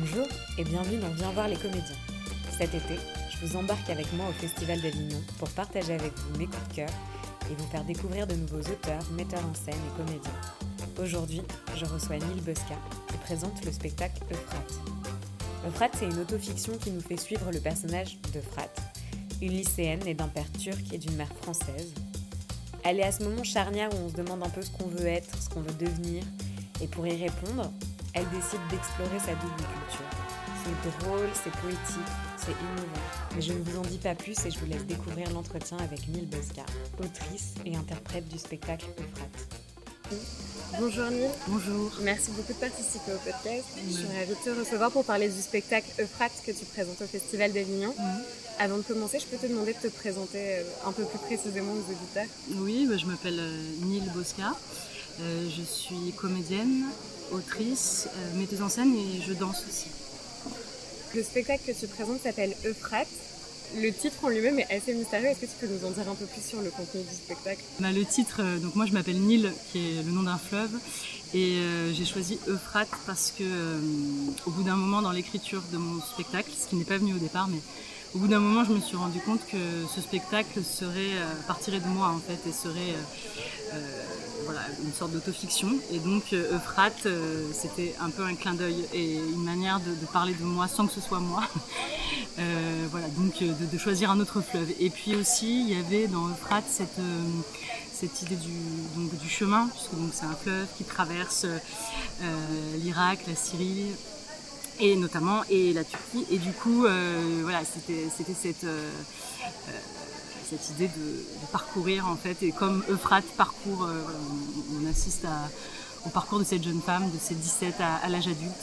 Bonjour et bienvenue dans Viens voir les comédiens. Cet été, je vous embarque avec moi au Festival d'Avignon pour partager avec vous mes coups de cœur et vous faire découvrir de nouveaux auteurs, metteurs en scène et comédiens. Aujourd'hui, je reçois Neil Bosca qui présente le spectacle Euphrate. Euphrate, c'est une autofiction qui nous fait suivre le personnage d'Euphrate, une lycéenne née d'un père turc et d'une mère française. Elle est à ce moment charnière où on se demande un peu ce qu'on veut être, ce qu'on veut devenir, et pour y répondre, elle décide d'explorer sa double culture. C'est drôle, c'est poétique, c'est innovant. Mais je ne vous en dis pas plus et je vous laisse découvrir l'entretien avec Neil Bosca, autrice et interprète du spectacle Euphrate. Bonjour Neil. Bonjour. Merci beaucoup de participer au podcast. Je suis ravie de te recevoir pour parler du spectacle Euphrate que tu présentes au Festival d'Avignon. Avant de commencer, je peux te demander de te présenter euh, un peu plus précisément aux auditeurs. Oui, bah, je m'appelle euh, Neil Bosca. Euh, je suis comédienne, autrice, euh, metteuse en scène et je danse aussi. Le spectacle que tu présentes s'appelle Euphrate. Le titre en lui-même est assez mystérieux. Est-ce que tu peux nous en dire un peu plus sur le contenu du spectacle? Bah, le titre, euh, donc moi je m'appelle Nil, qui est le nom d'un fleuve, et euh, j'ai choisi Euphrate parce que euh, au bout d'un moment dans l'écriture de mon spectacle, ce qui n'est pas venu au départ, mais au bout d'un moment je me suis rendu compte que ce spectacle serait euh, partirait de moi en fait et serait voilà, une sorte d'autofiction. Et donc euh, Euphrate, euh, c'était un peu un clin d'œil et une manière de, parler de moi sans que ce soit moi. Euh, voilà, donc de, choisir un autre fleuve. Et puis aussi, il y avait dans Euphrate cette, cette idée du, donc, du chemin, puisque c'est un fleuve qui traverse l'Irak, la Syrie, et notamment et la Turquie. Et du coup, voilà, c'était cette cette idée de, parcourir en fait. Et comme Euphrate parcourt, euh, on, assiste au parcours de cette jeune femme, de ses 17 à, à l'âge adulte.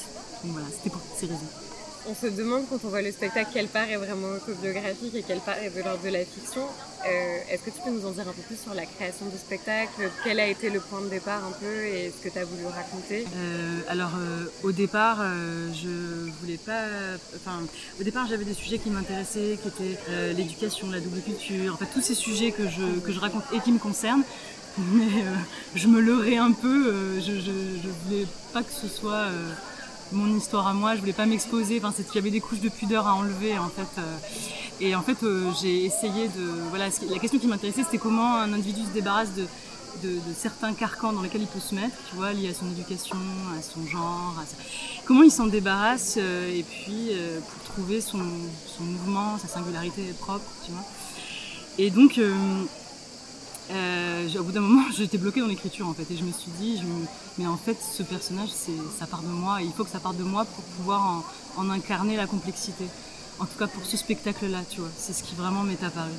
Donc voilà, c'était pour toutes ces raisons. On se demande quand on voit le spectacle quelle part est vraiment autobiographique et quelle part est de l'ordre de la fiction. Euh, Est-ce que tu peux nous en dire un peu plus sur la création du spectacle? Quel a été le point de départ un peu et ce que tu as voulu raconter? Euh, alors euh, au départ, je voulais pas. Enfin, au départ, j'avais des sujets qui m'intéressaient, qui étaient l'éducation, la double culture, en tous ces sujets que je raconte et qui me concernent. Mais je me leurrais un peu. je, voulais pas que ce soit mon histoire à moi. Je voulais pas m'exposer. Enfin, qu'il y avait des couches de pudeur à enlever en fait. euh, et en fait, euh, j'ai essayé de. Voilà, la question qui m'intéressait, c'était comment un individu se débarrasse de, de, certains carcans dans lesquels il peut se mettre, tu vois, liés à son éducation, à son genre, à comment il s'en débarrasse, euh, et puis pour trouver son, son mouvement, sa singularité propre, tu vois. Et donc, euh, au bout d'un moment, j'étais bloquée dans l'écriture en fait, et je me suis dit, je me- mais en fait, ce personnage, ça part de moi, et il faut que ça parte de moi pour pouvoir en, en incarner la complexité. En tout cas, pour ce spectacle-là, tu vois, c'est ce qui vraiment m'est apparu.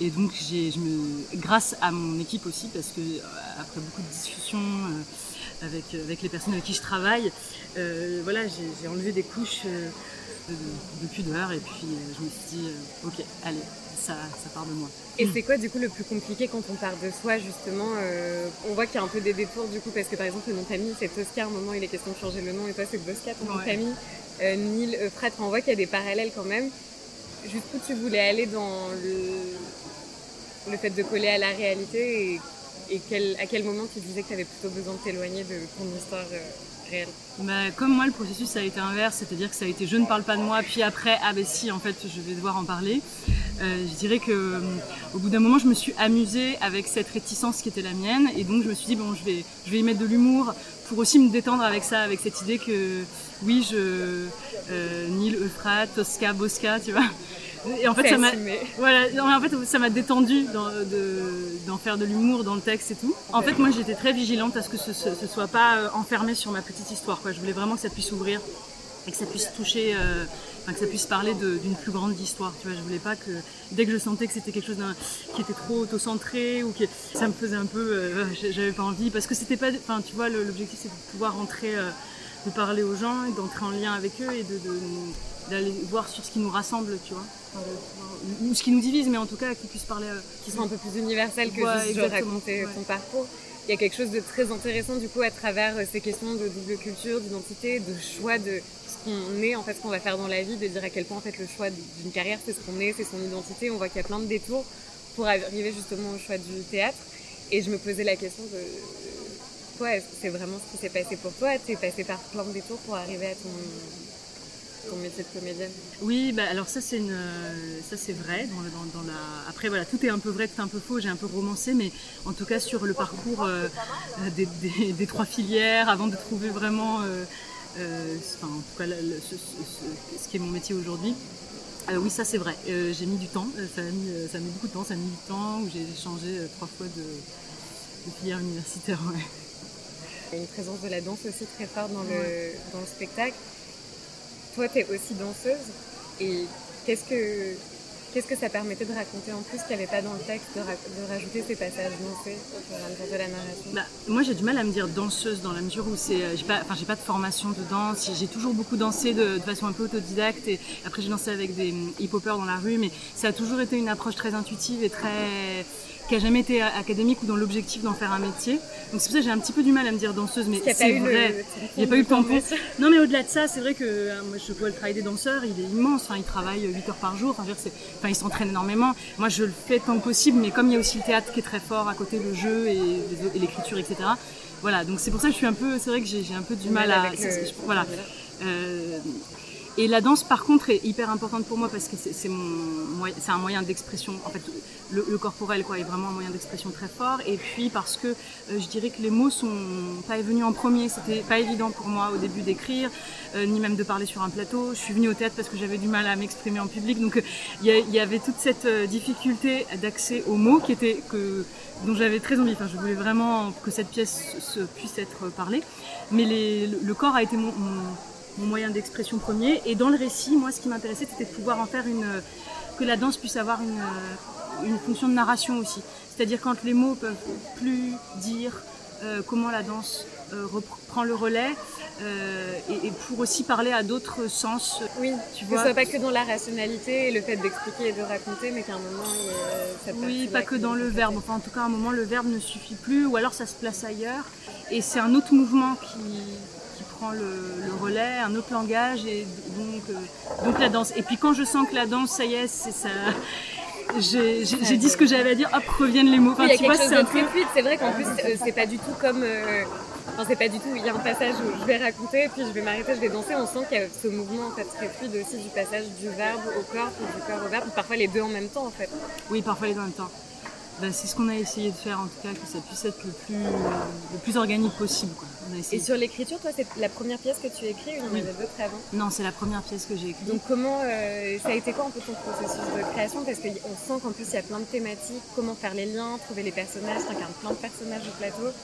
Et donc, je me, grâce à mon équipe aussi, parce que euh, après beaucoup de discussions euh, avec, avec les personnes avec qui je travaille, euh, voilà, j'ai, enlevé des couches euh, de, de pudeur, et puis euh, je me suis dit, euh, ok, allez, ça, ça part de moi. Et c'est quoi du coup le plus compliqué quand on part de soi justement euh, On voit qu'il y a un peu des détours du coup parce que par exemple le nom de famille c'est Tosca, à un moment il est question de changer le nom et toi c'est Bosca ton nom de Ouais. famille. Euh, Neil, Euphrate, on voit qu'il y a des parallèles quand même. Jusqu'où tu voulais aller dans le, le fait de coller à la réalité et, et quel, à quel moment tu disais que tu avais plutôt besoin de t'éloigner de ton histoire euh, réelle? Bah, comme moi, le processus ça a été inverse, c'est-à-dire que ça a été je ne parle pas de moi, puis après, ah ben si, en fait, je vais devoir en parler. Euh, je dirais que euh, au bout d'un moment, je me suis amusée avec cette réticence qui était la mienne, et donc je me suis dit bon, je vais, je vais y mettre de l'humour pour aussi me détendre avec ça, avec cette idée que oui, je euh, Nil, Euphrate, Tosca, Bosca, tu vois. Et en fait, ça m'a, voilà, non, en fait, ça m'a détendu d'en de, d'en faire de l'humour dans le texte et tout. En fait, moi, j'étais très vigilante à ce que ce, ce, ce soit pas enfermé sur ma petite histoire. Quoi. Je voulais vraiment que ça puisse ouvrir et que ça puisse toucher, euh, enfin, que ça puisse parler d'une plus grande histoire. Tu vois, je voulais pas que dès que je sentais que c'était quelque chose qui était trop auto-centré ou que ça me faisait un peu, euh, j'avais pas envie parce que c'était pas, enfin, tu vois, l'objectif c'est de pouvoir rentrer, euh, de parler aux gens, d'entrer en lien avec eux et de, d'aller voir sur ce qui nous rassemble, tu vois, ou ce qui nous divise, mais en tout cas qu'ils puissent parler. euh, qui sont un peu plus universelles que Ouais, juste raconter ouais. ton parcours. Il y a quelque chose de très intéressant du coup à travers euh, ces questions de double culture, d'identité, de choix de ce qu'on est, en fait, ce qu'on va faire dans la vie, de dire à quel point en fait le choix d'une carrière c'est ce qu'on est, c'est son identité. On voit qu'il y a plein de détours pour arriver justement au choix du théâtre. Et je me posais la question de toi, c'est vraiment ce qui s'est passé pour toi? T'es passé par plein de détours pour arriver à ton ton métier de comédienne. Oui, bah, alors ça c'est une, ça c'est vrai. Dans, dans, la... Après voilà, tout est un peu vrai, tout est un peu faux. J'ai un peu romancé, mais en tout cas sur le parcours des, des, des, trois filières, avant de trouver vraiment, enfin, en tout cas, ce, ce, qui est mon métier aujourd'hui. oui, ça c'est vrai. j'ai mis du temps. Ça a, mis, ça a mis beaucoup de temps. Ça a mis du temps où j'ai changé trois fois de, de filière universitaire. Ouais. Une présence de la danse aussi très forte dans le, dans le spectacle. Toi, tu es aussi danseuse. Et qu'est-ce que, qu'est-ce que ça permettait de raconter en plus qu'il n'y avait pas dans le texte, de, de rajouter ces passages dansés au fur et à mesure de la narration? Bah, Moi, j'ai du mal à me dire danseuse dans la mesure où c'est, euh, j'ai pas, enfin, j'ai pas de formation de danse. J'ai toujours beaucoup dansé de, de façon un peu autodidacte. Et après, j'ai dansé avec des hum, hip-hoppers dans la rue. Mais ça a toujours été une approche très intuitive et très qui a jamais été académique ou dans l'objectif d'en faire un métier. Donc c'est pour ça que j'ai un petit peu du mal à me dire danseuse, mais c'est vrai. Il n'y a pas eu le tampon. Non, mais au-delà de ça, c'est vrai que euh, moi je vois le travail des danseurs, il est immense. Ils travaillent 8 heures par jour. Enfin, enfin ils s'entraînent énormément. Moi, je le fais tant que possible, mais comme il y a aussi le théâtre qui est très fort à côté, le jeu et, l'écriture, etc. Voilà, donc c'est pour ça que je suis un peu, c'est vrai que j'ai un peu du mal à, voilà. Euh, et la danse, par contre, est hyper importante pour moi parce que c'est un moyen d'expression. En fait, le, corporel quoi, est vraiment un moyen d'expression très fort. Et puis parce que euh, je dirais que les mots sont pas venus en premier. C'était pas évident pour moi au début d'écrire, euh, ni même de parler sur un plateau. Je suis venue au théâtre parce que j'avais du mal à m'exprimer en public. Donc il y, avait toute cette euh, difficulté d'accès aux mots dont j'avais très envie. Enfin, je voulais vraiment que cette pièce se, puisse être parlée. Mais le, corps a été mon moyen d'expression premier. Et dans le récit, moi, ce qui m'intéressait, c'était de pouvoir en faire une. que la danse puisse avoir une, une fonction de narration aussi. C'est-à-dire quand les mots peuvent plus dire euh, comment la danse euh, reprend le relais euh, et, pour aussi parler à d'autres sens. Oui, tu vois. Que ce soit pas que dans la rationalité et le fait d'expliquer et de raconter, mais qu'à un moment, ça Oui, pas que dans le verbe. Enfin, en tout cas, à un moment, le verbe ne suffit plus ou alors ça se place ailleurs. Et c'est un autre mouvement qui, prend le, relais, un autre langage et donc, euh, donc la danse. Et puis quand je sens que la danse, ça y est, c'est ça. J'ai dit ce que j'avais à dire, hop, reviennent les mots. Enfin, il y a quelque chose de très fluide. C'est vrai qu'en plus, euh, c'est pas du tout comme. Euh, enfin, c'est pas du tout. Il y a un passage où je vais raconter, puis je vais m'arrêter, je vais danser. On sent qu'il y a ce mouvement en fait très fluide aussi du passage du verbe au corps, puis du corps au verbe. Parfois les deux en même temps en fait. Oui, parfois les deux en même temps. Ben, c'est ce qu'on a essayé de faire en tout cas, que ça puisse être le plus, le plus organique possible. Quoi. Et sur l'écriture, toi, c'est la première pièce que tu écris ou il y en avait d'autres avant? Non, c'est la première pièce que j'ai écrite. Donc comment, euh, ça a été quoi un peu ton processus de création? Parce qu'on sent qu'en plus il y a plein de thématiques, comment faire les liens, trouver les personnages, tu incarnes plein de personnages au plateau.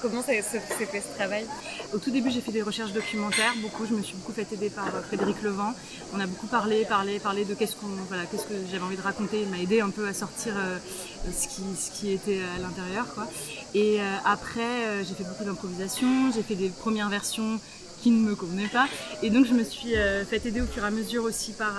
Comment s'est fait ce travail? Au tout début, j'ai fait des recherches documentaires, beaucoup. Je me suis beaucoup fait aider par euh, Frédéric Levent. On a beaucoup parlé, parlé, parlé de qu'est-ce voilà, que j'avais envie de raconter. Il m'a aidé un peu à sortir euh, ce qui, ce qui était à l'intérieur. Et euh, après, j'ai fait beaucoup d'improvisation. J'ai fait des premières versions qui ne me convenaient pas. Et donc, je me suis fait aider au fur et à mesure aussi par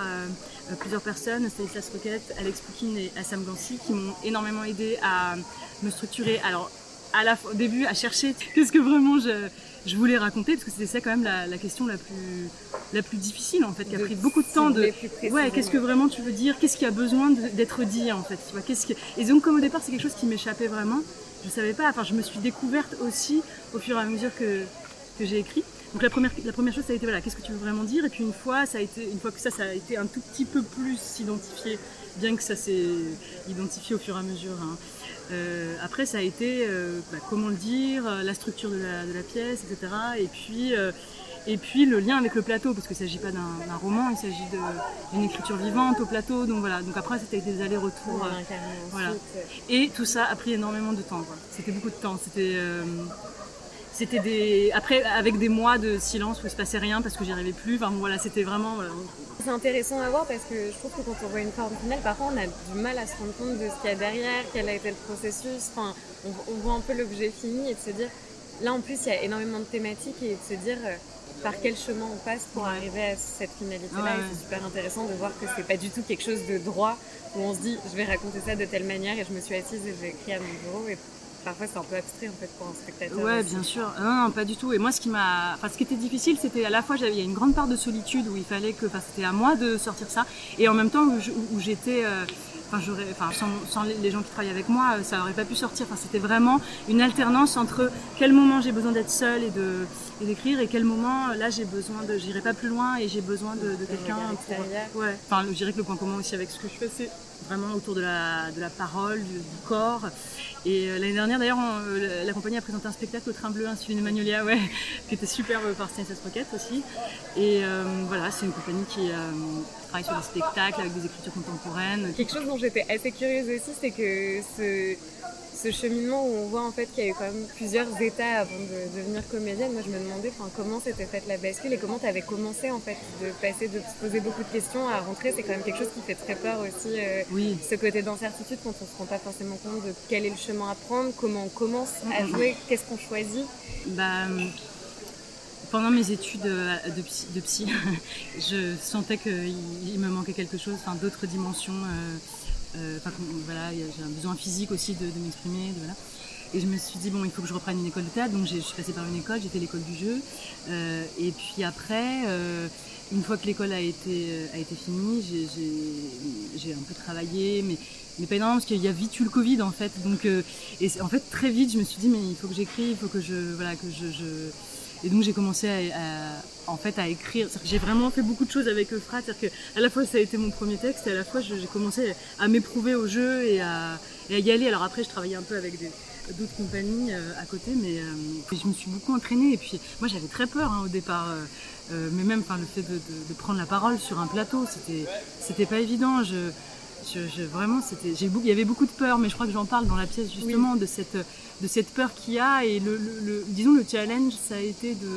plusieurs personnes, Stanislas Roquette, Alex Poukine et Assam Gansi, qui m'ont énormément aidé à me structurer. Alors, à la, au début à chercher qu'est-ce que vraiment je, je, voulais raconter parce que c'était ça quand même la, la, question la plus la plus difficile en fait qui a pris beaucoup de temps de ouais qu'est-ce que vraiment tu veux dire qu'est-ce qui a besoin d'être dit en fait tu vois qu'est-ce que et donc comme au départ c'est quelque chose qui m'échappait vraiment je savais pas enfin je me suis découverte aussi au fur et à mesure que que j'ai écrit donc la première, la première chose, ça a été voilà, qu'est-ce que tu veux vraiment dire? Et puis une fois, ça a été, une fois que ça, ça a été un tout petit peu plus identifié, bien que ça s'est identifié au fur et à mesure. Hein. Euh, après, ça a été euh, bah, comment le dire, euh, la structure de la, de la pièce, etc. Et puis, et puis le lien avec le plateau, parce qu'il ne s'agit pas d'un roman, il s'agit d'une écriture vivante au plateau. Donc voilà. Donc après, c'était des allers-retours. voilà. Et tout ça a pris énormément de temps. C'était beaucoup de temps. C'était c'était des après avec des mois de silence où il se passait rien parce que j'y arrivais plus. Enfin voilà c'était vraiment c'est intéressant à voir parce que je trouve que quand on voit une forme finale parfois on a du mal à se rendre compte de ce qu'il y a derrière quel a été le processus. Enfin on, voit un peu l'objet fini et de se dire là en plus il y a énormément de thématiques et de se dire euh, par quel chemin on passe pour arriver à cette finalité là et c'est super intéressant de voir que c'est pas du tout quelque chose de droit où on se dit je vais raconter ça de telle manière et je me suis assise et j'ai écrit à mon bureau et parfois c'est un peu abstrait en fait pour un spectateur. Ouais, bien sûr. Non, non, pas du tout. Et moi, ce qui m'a, enfin, ce qui était difficile, c'était à la fois, il y a une grande part de solitude où il fallait que, enfin, c'était à moi de sortir ça, et en même temps où j'étais, euh, enfin, j'aurais, enfin, sans, les gens qui travaillent avec moi, ça n'aurait pas pu sortir. Enfin, c'était vraiment une alternance entre quel moment j'ai besoin d'être seule et de d'écrire et quel moment là j'ai besoin de, j'irai pas plus loin et j'ai besoin de, quelqu'un. Pour... Ouais. Enfin, je dirais que le point commun aussi avec ce que je fais, c'est vraiment autour de la, de la parole, du, corps. Et euh, l'année dernière, d'ailleurs, euh, la compagnie a présenté un spectacle au Train Bleu, de Magnolia, ouais, qui était superbe par Stanislas Roquette aussi. Et euh, voilà, c'est une compagnie qui travaille sur des spectacles avec des écritures contemporaines. Quelque chose dont j'étais assez curieuse aussi, c'est que ce ce cheminement où on voit en fait qu'il y a eu quand même plusieurs états avant de devenir comédienne, moi je me demandais comment s'était faite la bascule et comment tu avais commencé en fait de passer de se poser beaucoup de questions à rentrer. C'est quand même quelque chose qui fait très peur aussi, euh, oui. ce côté d'incertitude quand on se rend pas forcément compte de quel est le chemin à prendre, comment on commence à jouer, qu'est-ce qu'on choisit. Bah, pendant mes études euh, de psy, je sentais qu'il me manquait quelque chose, enfin d'autres dimensions. Euh, euh, voilà, j'ai un besoin physique aussi de, m'exprimer. Voilà. Et je me suis dit, bon, il faut que je reprenne une école de théâtre. Donc, je suis passée par une école, fait l'école du jeu. Euh, et puis après, euh, une fois que l'école a été, a été finie, j'ai un peu travaillé, mais, mais pas énormément, parce qu'il y a vite eu le Covid, en fait. Donc, et en fait, très vite, je me suis dit, mais il faut que j'écrive, il faut que je. Voilà, que je, je et donc j'ai commencé à, en fait à écrire. J'ai vraiment fait beaucoup de choses avec Euphrate. C'est-à-dire qu'à la fois ça a été mon premier texte et à la fois j'ai commencé à m'éprouver au jeu et à, y aller. Alors après je travaillais un peu avec d'autres compagnies euh, à côté, mais euh, je me suis beaucoup entraînée. Et puis moi j'avais très peur hein, au départ, euh, mais même le fait de, de, prendre la parole sur un plateau, c'était pas évident. Je, je, vraiment, c'était, j'ai, il y avait beaucoup de peur, mais je crois que j'en parle dans la pièce justement de cette, de cette peur qu'il y a. Et le, le, disons, le challenge, ça a été de,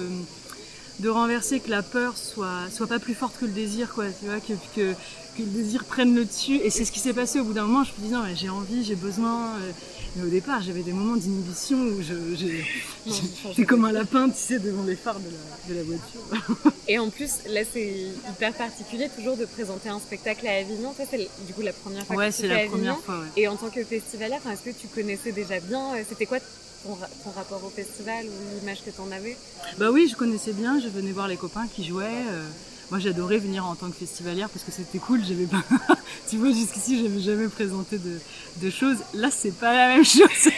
de renverser que la peur soit, soit pas plus forte que le désir, quoi. Tu vois, que, que, que le désir prenne le dessus. Et c'est ce qui s'est passé au bout d'un moment. Je me dis, non, j'ai envie, j'ai besoin. Euh, mais au départ, j'avais des moments d'inhibition où j'étais comme un lapin, tu sais, devant les phares de la, de la voiture. Et en plus, là, c'est hyper particulier toujours de présenter un spectacle à Avignon. Ça, c'est du coup la première fois ouais, que tu la première fois. Ouais. Et en tant que festivalière, est-ce que tu connaissais déjà bien euh, C'était quoi ton, ton, rapport au festival ou l'image que tu en avais Bah oui, je connaissais bien. Je venais voir les copains qui jouaient. Euh, moi, j'adorais venir en tant que festivalière parce que c'était cool. J'avais pas, tu vois, jusqu'ici, j'avais jamais présenté de, choses. Là, c'est pas la même chose.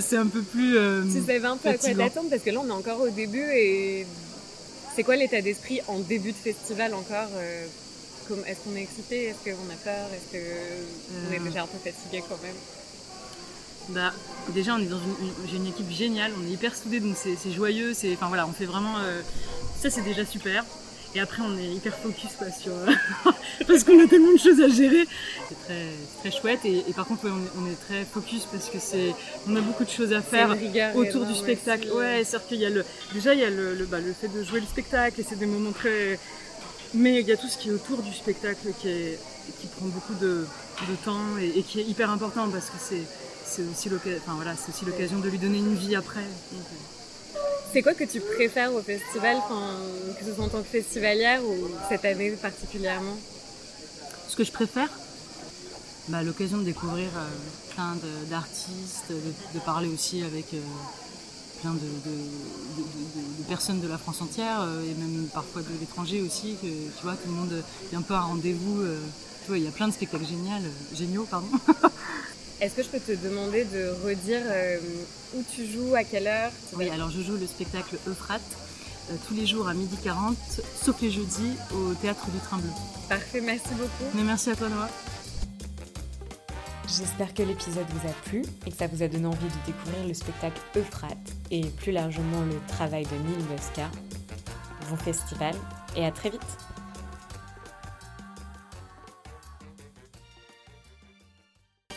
c'est un peu plus. Euh, tu savais un peu à quoi t'attendre parce que là, on est encore au début et c'est quoi l'état d'esprit en début de festival encore euh, Est-ce qu'on est excité Est-ce qu'on a peur Est-ce qu'on est euh. déjà un peu fatigué quand même? Bah, déjà, on est dans une, une équipe géniale, on est hyper soudés, donc c'est, joyeux. C'est, enfin voilà, on fait vraiment ça, c'est déjà super. Et après, on est hyper focus quoi, sur. parce qu'on a tellement de choses à gérer. C'est très, très chouette. Et, par contre, on, est, très focus parce que c'est. On a beaucoup de choses à faire autour du spectacle. Ouais, certes qu'il y a le. Déjà, il y a le, le, bah, le fait de jouer le spectacle et c'est des moments très. Mais il y a tout ce qui est autour du spectacle qui, est, qui prend beaucoup de, de temps et, qui est hyper important parce que c'est, c'est aussi l'occasion enfin, voilà, de lui donner une vie après. C'est quoi que tu préfères au festival, que ce soit en tant que festivalière ou cette année particulièrement? Ce que je préfère bah, L'occasion de découvrir euh, plein d'artistes, de, parler aussi avec euh, plein de, personnes de la France entière euh, et même parfois de l'étranger aussi. Que, tu vois, tout le monde est un peu à rendez-vous. tu vois, il y a plein de spectacles géniaux, géniaux pardon. Est-ce que je peux te demander de redire euh, où tu joues, à quelle heure Oui, alors je joue le spectacle Euphrate euh, tous les jours à 12h40, sauf les jeudis, au théâtre du Train Bleu. Parfait, merci beaucoup. Mais merci à toi, Noah. J'espère que l'épisode vous a plu et que ça vous a donné envie de découvrir le spectacle Euphrate et plus largement le travail de Neil Muska. Bon festival et à très vite